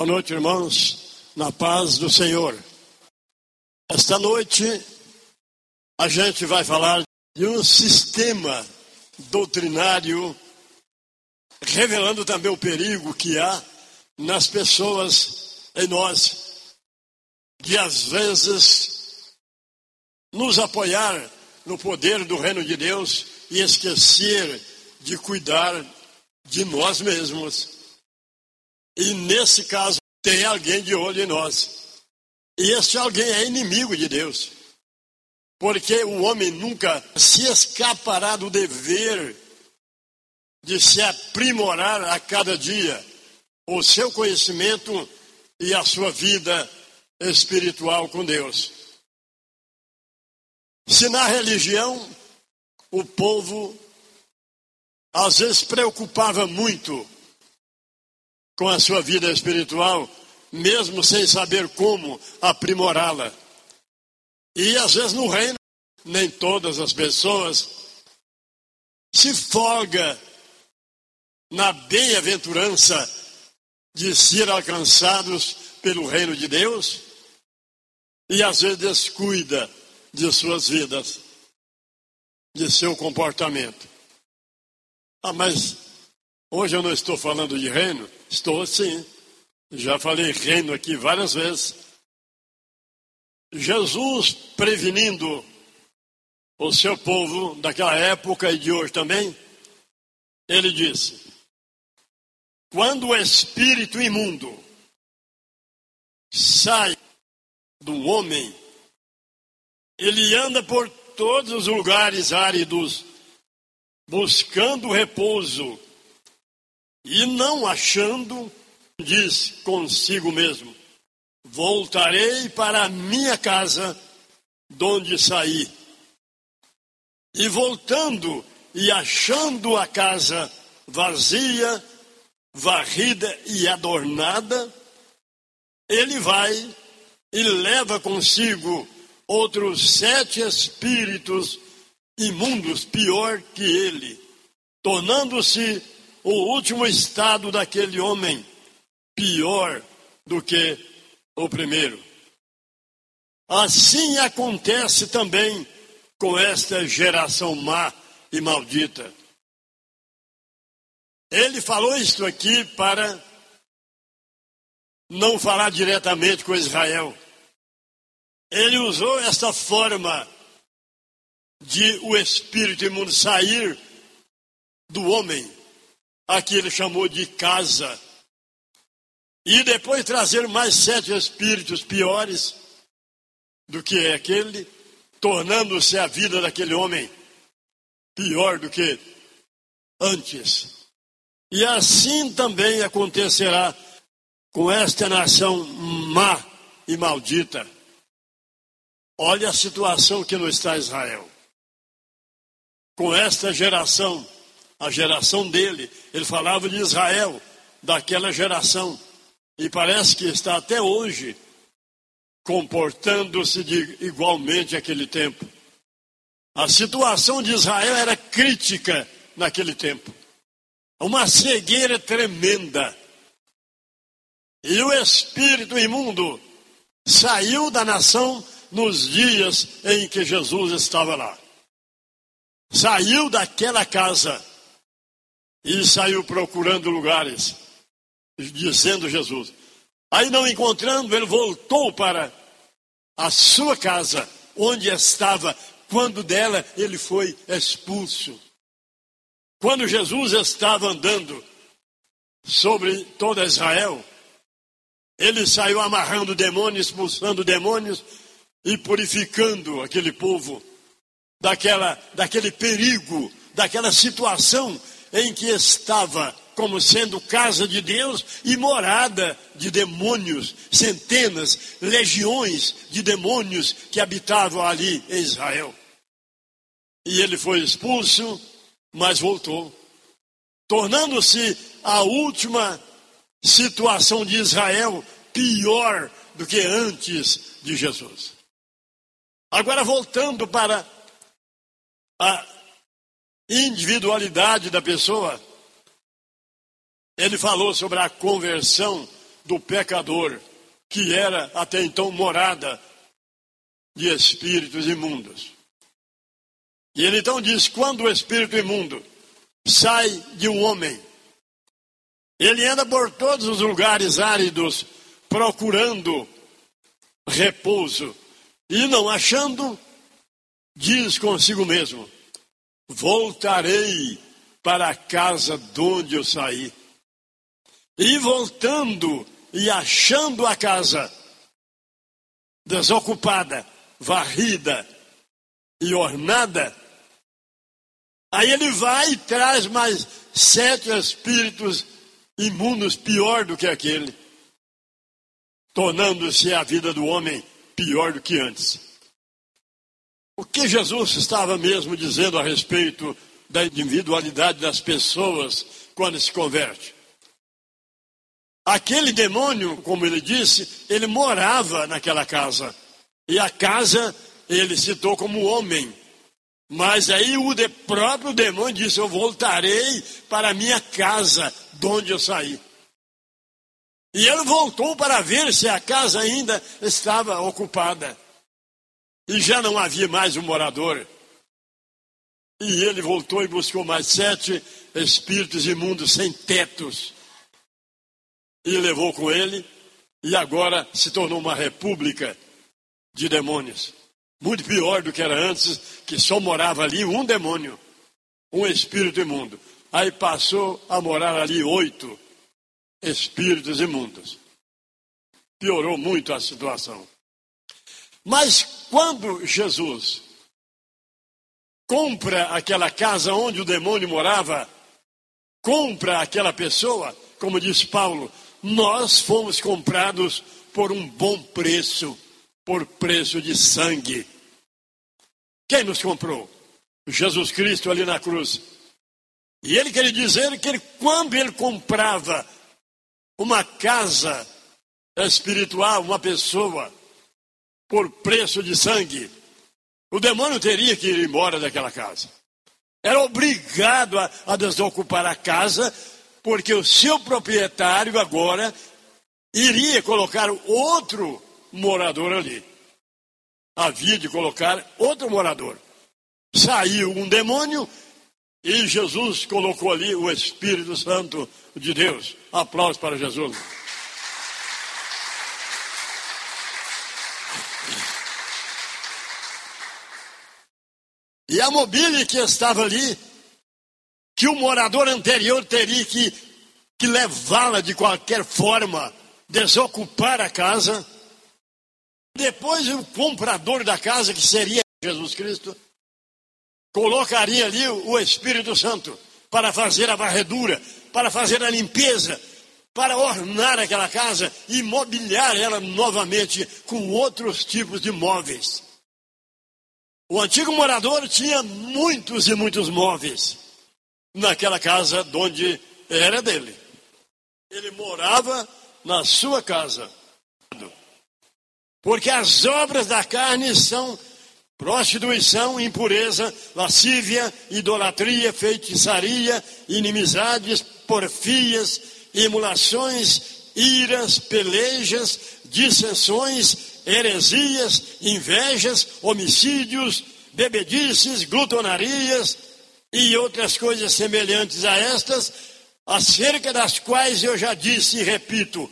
Boa noite, irmãos, na paz do Senhor. Esta noite a gente vai falar de um sistema doutrinário revelando também o perigo que há nas pessoas, em nós, de às vezes nos apoiar no poder do reino de Deus e esquecer de cuidar de nós mesmos. E nesse caso, tem alguém de olho em nós. E esse alguém é inimigo de Deus. Porque o homem nunca se escapará do dever de se aprimorar a cada dia o seu conhecimento e a sua vida espiritual com Deus. Se na religião o povo às vezes preocupava muito com a sua vida espiritual, mesmo sem saber como aprimorá-la. E às vezes no reino, nem todas as pessoas se folga na bem-aventurança de ser alcançados pelo reino de Deus e às vezes descuida de suas vidas, de seu comportamento. Ah, mas hoje eu não estou falando de reino? Estou sim. Já falei reino aqui várias vezes. Jesus prevenindo o seu povo daquela época e de hoje também, ele disse: quando o espírito imundo sai do homem, ele anda por todos os lugares áridos, buscando repouso, e não achando, diz consigo mesmo: Voltarei para a minha casa, donde saí. E voltando e achando a casa vazia, varrida e adornada, ele vai e leva consigo outros sete espíritos imundos, pior que ele, tornando-se o último estado daquele homem pior do que o primeiro. Assim acontece também com esta geração má e maldita. Ele falou isto aqui para não falar diretamente com Israel. Ele usou esta forma de o espírito imundo sair do homem, aqui ele chamou de casa, e depois trazer mais sete espíritos piores do que aquele, tornando-se a vida daquele homem pior do que antes. E assim também acontecerá com esta nação má e maldita. Olha a situação que não está Israel. Com esta geração, a geração dele, ele falava de Israel, daquela geração, e parece que está até hoje comportando-se igualmente aquele tempo. A situação de Israel era crítica naquele tempo uma cegueira tremenda. E o espírito imundo saiu da nação nos dias em que Jesus estava lá. Saiu daquela casa e saiu procurando lugares, dizendo Jesus. Aí não encontrando, ele voltou para a sua casa, onde estava, quando dela ele foi expulso. Quando Jesus estava andando sobre toda Israel, ele saiu amarrando demônios, expulsando demônios e purificando aquele povo daquela, daquele perigo, daquela situação em que estava como sendo casa de Deus e morada de demônios, centenas, legiões de demônios que habitavam ali em Israel. E ele foi expulso mas voltou, tornando-se a última situação de Israel pior do que antes de Jesus. Agora, voltando para a individualidade da pessoa, ele falou sobre a conversão do pecador, que era até então morada de espíritos imundos. E ele então diz: quando o espírito imundo sai de um homem, ele anda por todos os lugares áridos procurando repouso e não achando, diz consigo mesmo: voltarei para a casa de onde eu saí. E voltando e achando a casa desocupada, varrida e ornada, aí ele vai e traz mais sete espíritos imundos pior do que aquele, tornando-se a vida do homem pior do que antes. O que Jesus estava mesmo dizendo a respeito da individualidade das pessoas quando se converte? Aquele demônio, como ele disse, ele morava naquela casa. E a casa ele citou como homem. Mas aí o de próprio demônio disse: Eu voltarei para a minha casa, de onde eu saí. E ele voltou para ver se a casa ainda estava ocupada. E já não havia mais um morador. E ele voltou e buscou mais sete espíritos imundos sem tetos e levou com ele, e agora se tornou uma república de demônios. Muito pior do que era antes, que só morava ali um demônio, um espírito imundo. Aí passou a morar ali oito espíritos imundos. Piorou muito a situação. Mas quando Jesus compra aquela casa onde o demônio morava, compra aquela pessoa, como diz Paulo, nós fomos comprados por um bom preço, por preço de sangue. Quem nos comprou? Jesus Cristo ali na cruz. E ele queria dizer que ele, quando ele comprava uma casa espiritual, uma pessoa, por preço de sangue, o demônio teria que ir embora daquela casa. Era obrigado a, a desocupar a casa porque o seu proprietário agora iria colocar outro morador ali. Havia de colocar outro morador. Saiu um demônio e Jesus colocou ali o Espírito Santo de Deus. Aplausos para Jesus. E a mobília que estava ali que o morador anterior teria que, que levá-la de qualquer forma, desocupar a casa. Depois o comprador da casa, que seria Jesus Cristo, colocaria ali o Espírito Santo para fazer a varredura, para fazer a limpeza, para ornar aquela casa e mobiliar ela novamente com outros tipos de móveis. O antigo morador tinha muitos e muitos móveis naquela casa onde era dele. Ele morava na sua casa. Porque as obras da carne são prostituição, impureza, lascívia, idolatria, feitiçaria, inimizades, porfias, emulações, iras, pelejas, dissensões, heresias, invejas, homicídios, bebedices, glutonarias, e outras coisas semelhantes a estas, acerca das quais eu já disse e repito,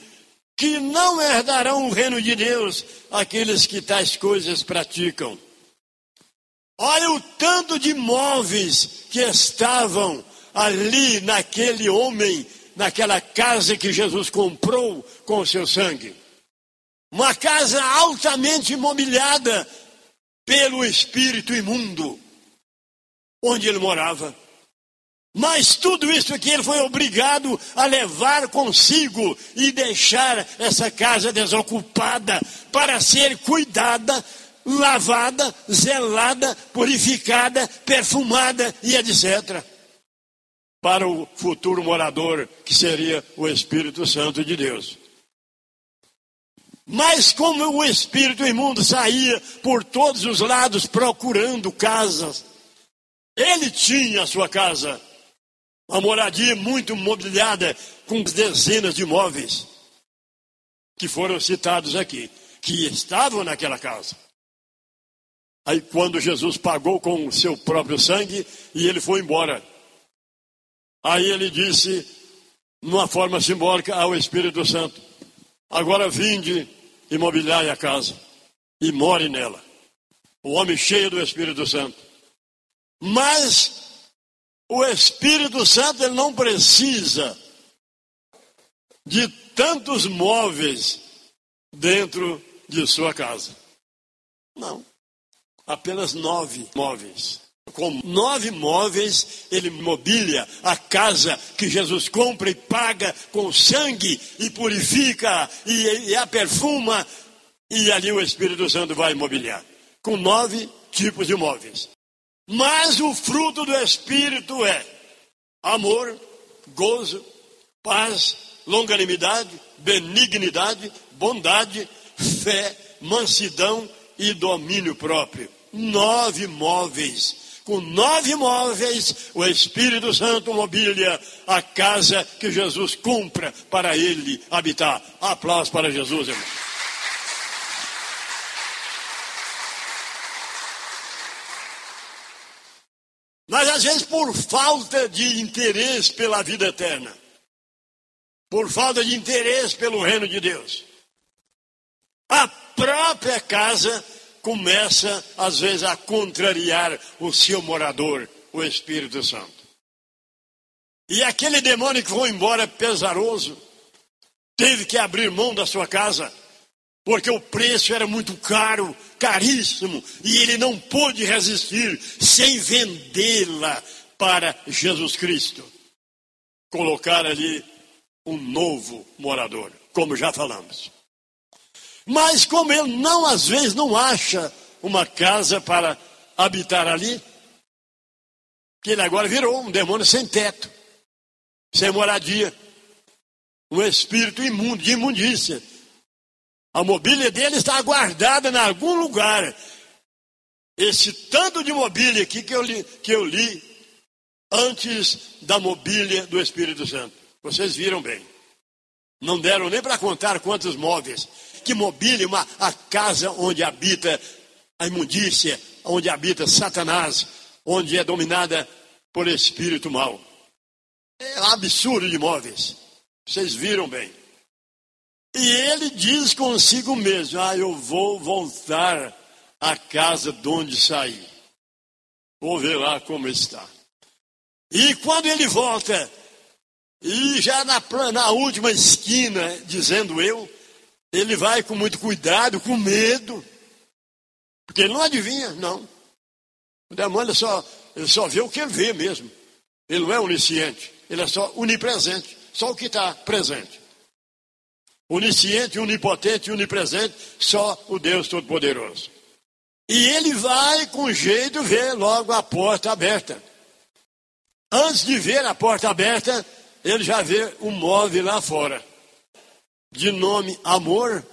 que não herdarão o reino de Deus aqueles que tais coisas praticam. Olha o tanto de móveis que estavam ali naquele homem, naquela casa que Jesus comprou com o seu sangue. Uma casa altamente imobiliada pelo espírito imundo onde ele morava. Mas tudo isso aqui ele foi obrigado a levar consigo e deixar essa casa desocupada para ser cuidada, lavada, zelada, purificada, perfumada e etc. Para o futuro morador, que seria o Espírito Santo de Deus. Mas como o espírito imundo saía por todos os lados procurando casas, ele tinha a sua casa, uma moradia muito mobiliada, com dezenas de móveis. que foram citados aqui, que estavam naquela casa. Aí, quando Jesus pagou com o seu próprio sangue e ele foi embora, aí ele disse, numa forma simbólica, ao Espírito Santo: Agora vinde mobiliai a casa e more nela. O homem cheio do Espírito Santo. Mas o Espírito Santo ele não precisa de tantos móveis dentro de sua casa. Não. Apenas nove móveis. Com nove móveis, ele mobília a casa que Jesus compra e paga com sangue e purifica e, e a perfuma. E ali o Espírito Santo vai mobiliar. Com nove tipos de móveis. Mas o fruto do Espírito é amor, gozo, paz, longanimidade, benignidade, bondade, fé, mansidão e domínio próprio. Nove móveis. Com nove móveis, o Espírito Santo mobília a casa que Jesus compra para ele habitar. Aplausos para Jesus, irmão. Mas às vezes por falta de interesse pela vida eterna, por falta de interesse pelo reino de Deus, a própria casa começa às vezes a contrariar o seu morador, o Espírito Santo. E aquele demônio que foi embora pesaroso, teve que abrir mão da sua casa, porque o preço era muito caro, caríssimo, e ele não pôde resistir sem vendê-la para Jesus Cristo. Colocar ali um novo morador, como já falamos. Mas como ele não às vezes não acha uma casa para habitar ali, que ele agora virou um demônio sem teto, sem moradia, um espírito imundo, de imundícia a mobília dele está guardada em algum lugar. Esse tanto de mobília aqui que eu li, que eu li antes da mobília do Espírito Santo. Vocês viram bem. Não deram nem para contar quantos móveis. Que uma, a casa onde habita a imundícia, onde habita Satanás, onde é dominada por espírito mau. É absurdo de móveis. Vocês viram bem. E ele diz consigo mesmo: Ah, eu vou voltar à casa de onde saí. Vou ver lá como está. E quando ele volta, e já na, na última esquina, dizendo eu, ele vai com muito cuidado, com medo, porque ele não adivinha, não. O demônio só, ele só vê o que ele vê mesmo. Ele não é onisciente, ele é só onipresente, só o que está presente. Onisciente, onipotente, onipresente, só o Deus Todo-Poderoso. E ele vai com jeito ver logo a porta aberta. Antes de ver a porta aberta, ele já vê um móvel lá fora. De nome amor,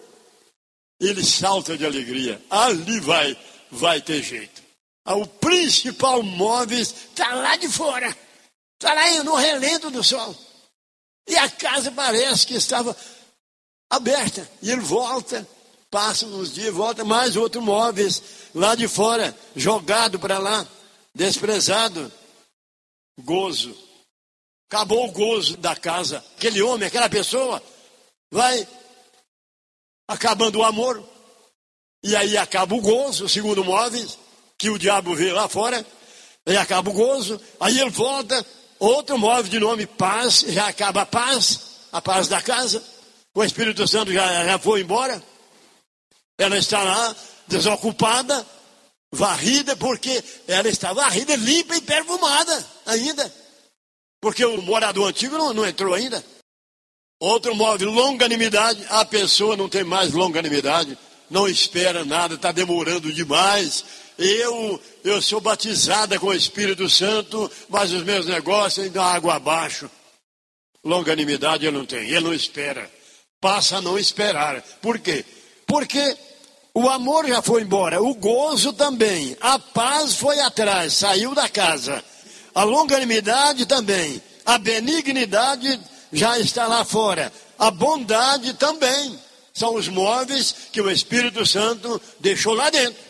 ele salta de alegria. Ali vai, vai ter jeito. Ah, o principal móvel está lá de fora. Está lá no relento do sol. E a casa parece que estava aberta. E ele volta, passa uns dias, volta mais outro móveis lá de fora, jogado para lá, desprezado. Gozo. Acabou o gozo da casa. Aquele homem, aquela pessoa, vai acabando o amor. E aí acaba o gozo, segundo móveis, que o diabo vê lá fora. E acaba o gozo. Aí ele volta, outro móvel de nome paz, já acaba a paz, a paz da casa. O Espírito Santo já, já foi embora. Ela está lá, desocupada, varrida, porque ela está varrida, limpa e perfumada ainda. Porque o morador antigo não, não entrou ainda. Outro móvel, longanimidade. A pessoa não tem mais longanimidade, não espera nada, está demorando demais. Eu, eu sou batizada com o Espírito Santo, mas os meus negócios ainda água abaixo. Longanimidade ele não tem, ele não espera passa a não esperar. Por quê? Porque o amor já foi embora, o gozo também, a paz foi atrás, saiu da casa, a longanimidade também, a benignidade já está lá fora, a bondade também. são os móveis que o Espírito Santo deixou lá dentro.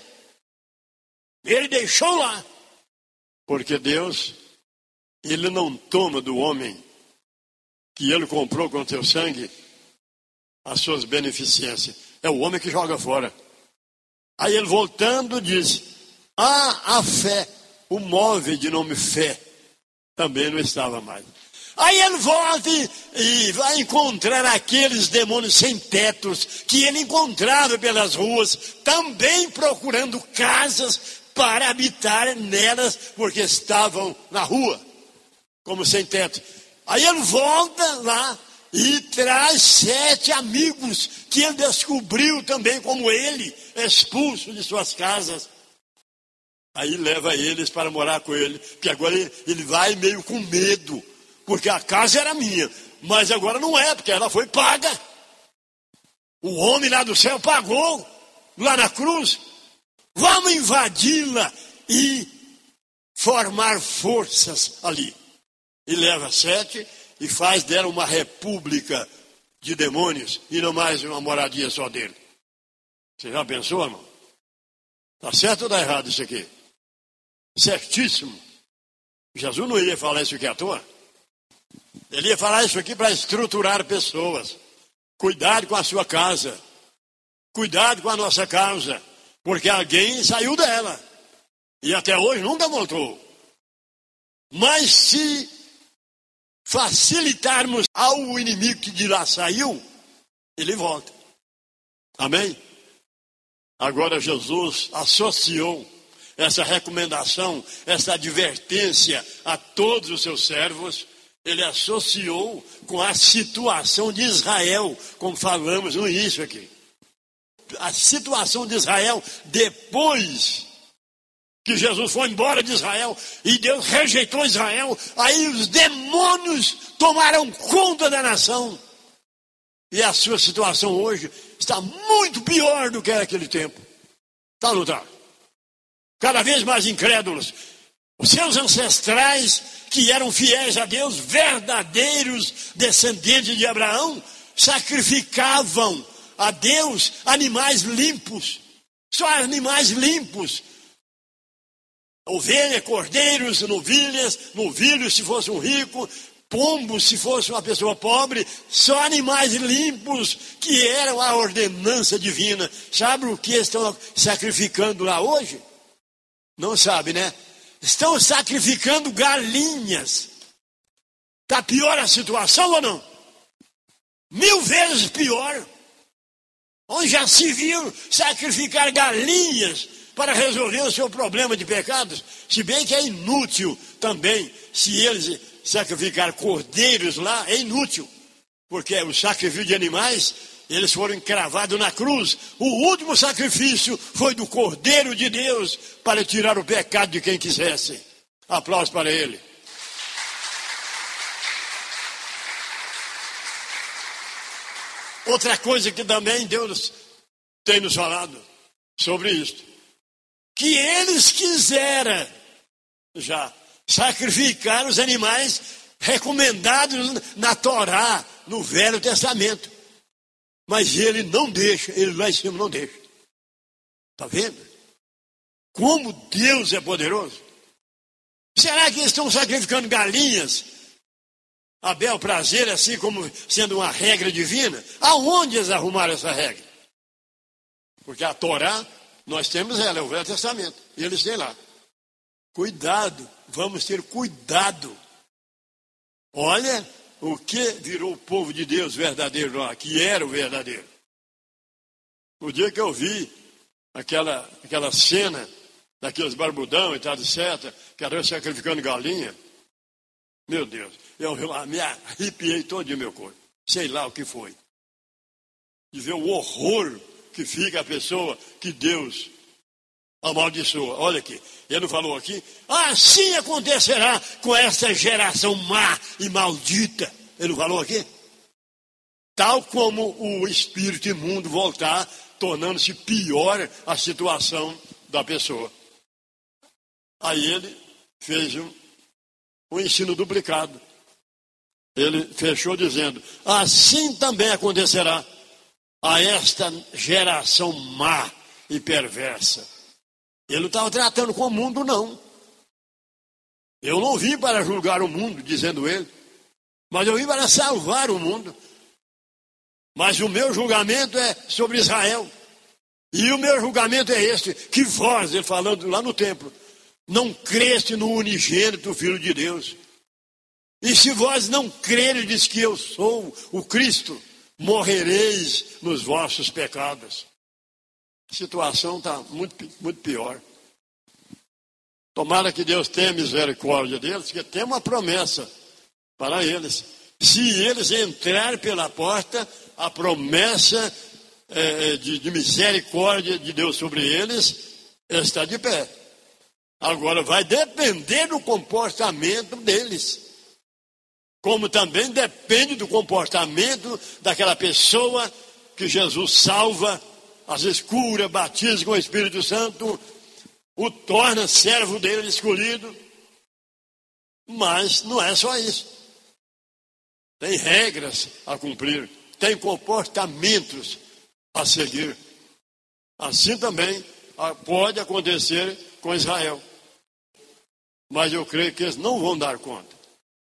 Ele deixou lá. Porque Deus, Ele não toma do homem que Ele comprou com seu sangue as suas beneficências. É o homem que joga fora. Aí ele voltando diz: Ah, a fé, o móvel de nome fé, também não estava mais. Aí ele volta e, vai encontrar aqueles demônios sem tetos que ele encontrava pelas ruas, também procurando casas para habitar nelas, porque estavam na rua, como sem teto. Aí ele volta lá e traz sete amigos que ele descobriu também como ele, expulso de suas casas. Aí leva eles para morar com ele, porque agora ele, ele vai meio com medo, porque a casa era minha, mas agora não é, porque ela foi paga. O homem lá do céu pagou, lá na cruz. Vamos invadi-la e formar forças ali. E leva sete e faz dela uma república de demônios e não mais uma moradia só dele. Você já pensou, irmão? Está certo ou está errado isso aqui? Certíssimo. Jesus não iria falar isso aqui à toa. Ele ia falar isso aqui para estruturar pessoas. Cuidado com a sua casa. Cuidado com a nossa causa. Porque alguém saiu dela. E até hoje nunca voltou. Mas se facilitarmos ao inimigo que de lá saiu, ele volta. Amém? Agora Jesus associou essa recomendação, essa advertência a todos os seus servos, ele associou com a situação de Israel, como falamos no início aqui a situação de Israel depois que Jesus foi embora de Israel e Deus rejeitou Israel, aí os demônios tomaram conta da nação. E a sua situação hoje está muito pior do que era aquele tempo. Está no está? Cada vez mais incrédulos. Os seus ancestrais, que eram fiéis a Deus, verdadeiros descendentes de Abraão, sacrificavam a Deus animais limpos, só animais limpos. Ovelha, cordeiros, novilhas, novilhos se fosse um rico, pombos se fosse uma pessoa pobre, só animais limpos que eram a ordenança divina. Sabe o que estão sacrificando lá hoje? Não sabe, né? Estão sacrificando galinhas. Está pior a situação ou não? Mil vezes pior. Onde já se viu sacrificar galinhas para resolver o seu problema de pecados, se bem que é inútil também, se eles sacrificar cordeiros lá, é inútil, porque o sacrifício de animais, eles foram encravados na cruz. O último sacrifício foi do Cordeiro de Deus para tirar o pecado de quem quisesse. Aplausos para ele. Outra coisa que também Deus tem nos falado sobre isto, que eles quiseram já sacrificar os animais recomendados na Torá, no Velho Testamento. Mas ele não deixa, ele lá em cima não deixa. Está vendo? Como Deus é poderoso. Será que eles estão sacrificando galinhas a bel prazer, assim como sendo uma regra divina. Aonde eles arrumaram essa regra? Porque a Torá, nós temos ela, é o Velho Testamento, e eles têm lá. Cuidado, vamos ter cuidado. Olha o que virou o povo de Deus verdadeiro lá, que era o verdadeiro. O dia que eu vi aquela, aquela cena daqueles barbudão e tal, etc., que era sacrificando galinha, meu Deus, eu me arrepiei todo o meu corpo. Sei lá o que foi. De ver o horror que fica a pessoa que Deus amaldiçoa. Olha aqui, ele falou aqui, assim acontecerá com essa geração má e maldita. Ele falou aqui? Tal como o espírito imundo voltar, tornando-se pior a situação da pessoa. Aí ele fez um, um ensino duplicado. Ele fechou dizendo: Assim também acontecerá a esta geração má e perversa. Ele não estava tratando com o mundo, não. Eu não vim para julgar o mundo, dizendo ele, mas eu vim para salvar o mundo. Mas o meu julgamento é sobre Israel. E o meu julgamento é este: que vós, ele falando lá no templo, não creste no unigênito Filho de Deus. E se vós não creredes que eu sou o Cristo, morrereis nos vossos pecados. A situação está muito, muito pior. Tomara que Deus tenha misericórdia deles, porque tem uma promessa para eles. Se eles entrarem pela porta, a promessa é, de, de misericórdia de Deus sobre eles está de pé. Agora vai depender do comportamento deles. Como também depende do comportamento daquela pessoa que Jesus salva, às vezes cura, batiza com o Espírito Santo, o torna servo dele escolhido. Mas não é só isso. Tem regras a cumprir, tem comportamentos a seguir. Assim também pode acontecer com Israel. Mas eu creio que eles não vão dar conta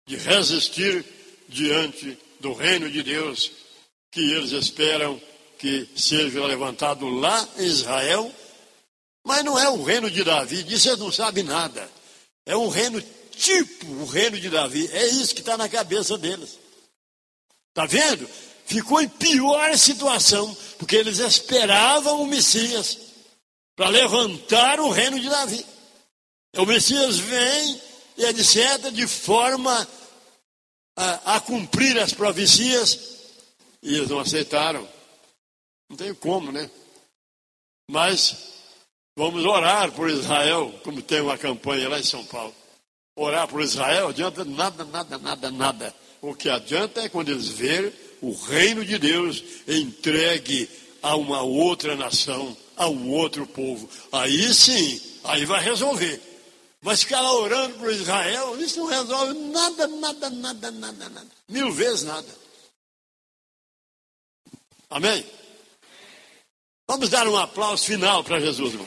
de resistir diante do reino de Deus que eles esperam que seja levantado lá em Israel. Mas não é o reino de Davi, disso eles não sabem nada. É um reino tipo o reino de Davi. É isso que está na cabeça deles. Está vendo? ficou em pior situação, porque eles esperavam o Messias para levantar o reino de Davi. O Messias vem e etc., de forma a, a cumprir as profecias, e eles não aceitaram. Não tem como, né? Mas vamos orar por Israel, como tem uma campanha lá em São Paulo. Orar por Israel adianta nada, nada, nada, nada. O que adianta é quando eles verem o reino de Deus entregue a uma outra nação, a um outro povo. Aí sim, aí vai resolver. Mas ficar lá orando para Israel, isso não resolve nada, nada, nada, nada, nada. Mil vezes nada. Amém? Vamos dar um aplauso final para Jesus, irmão.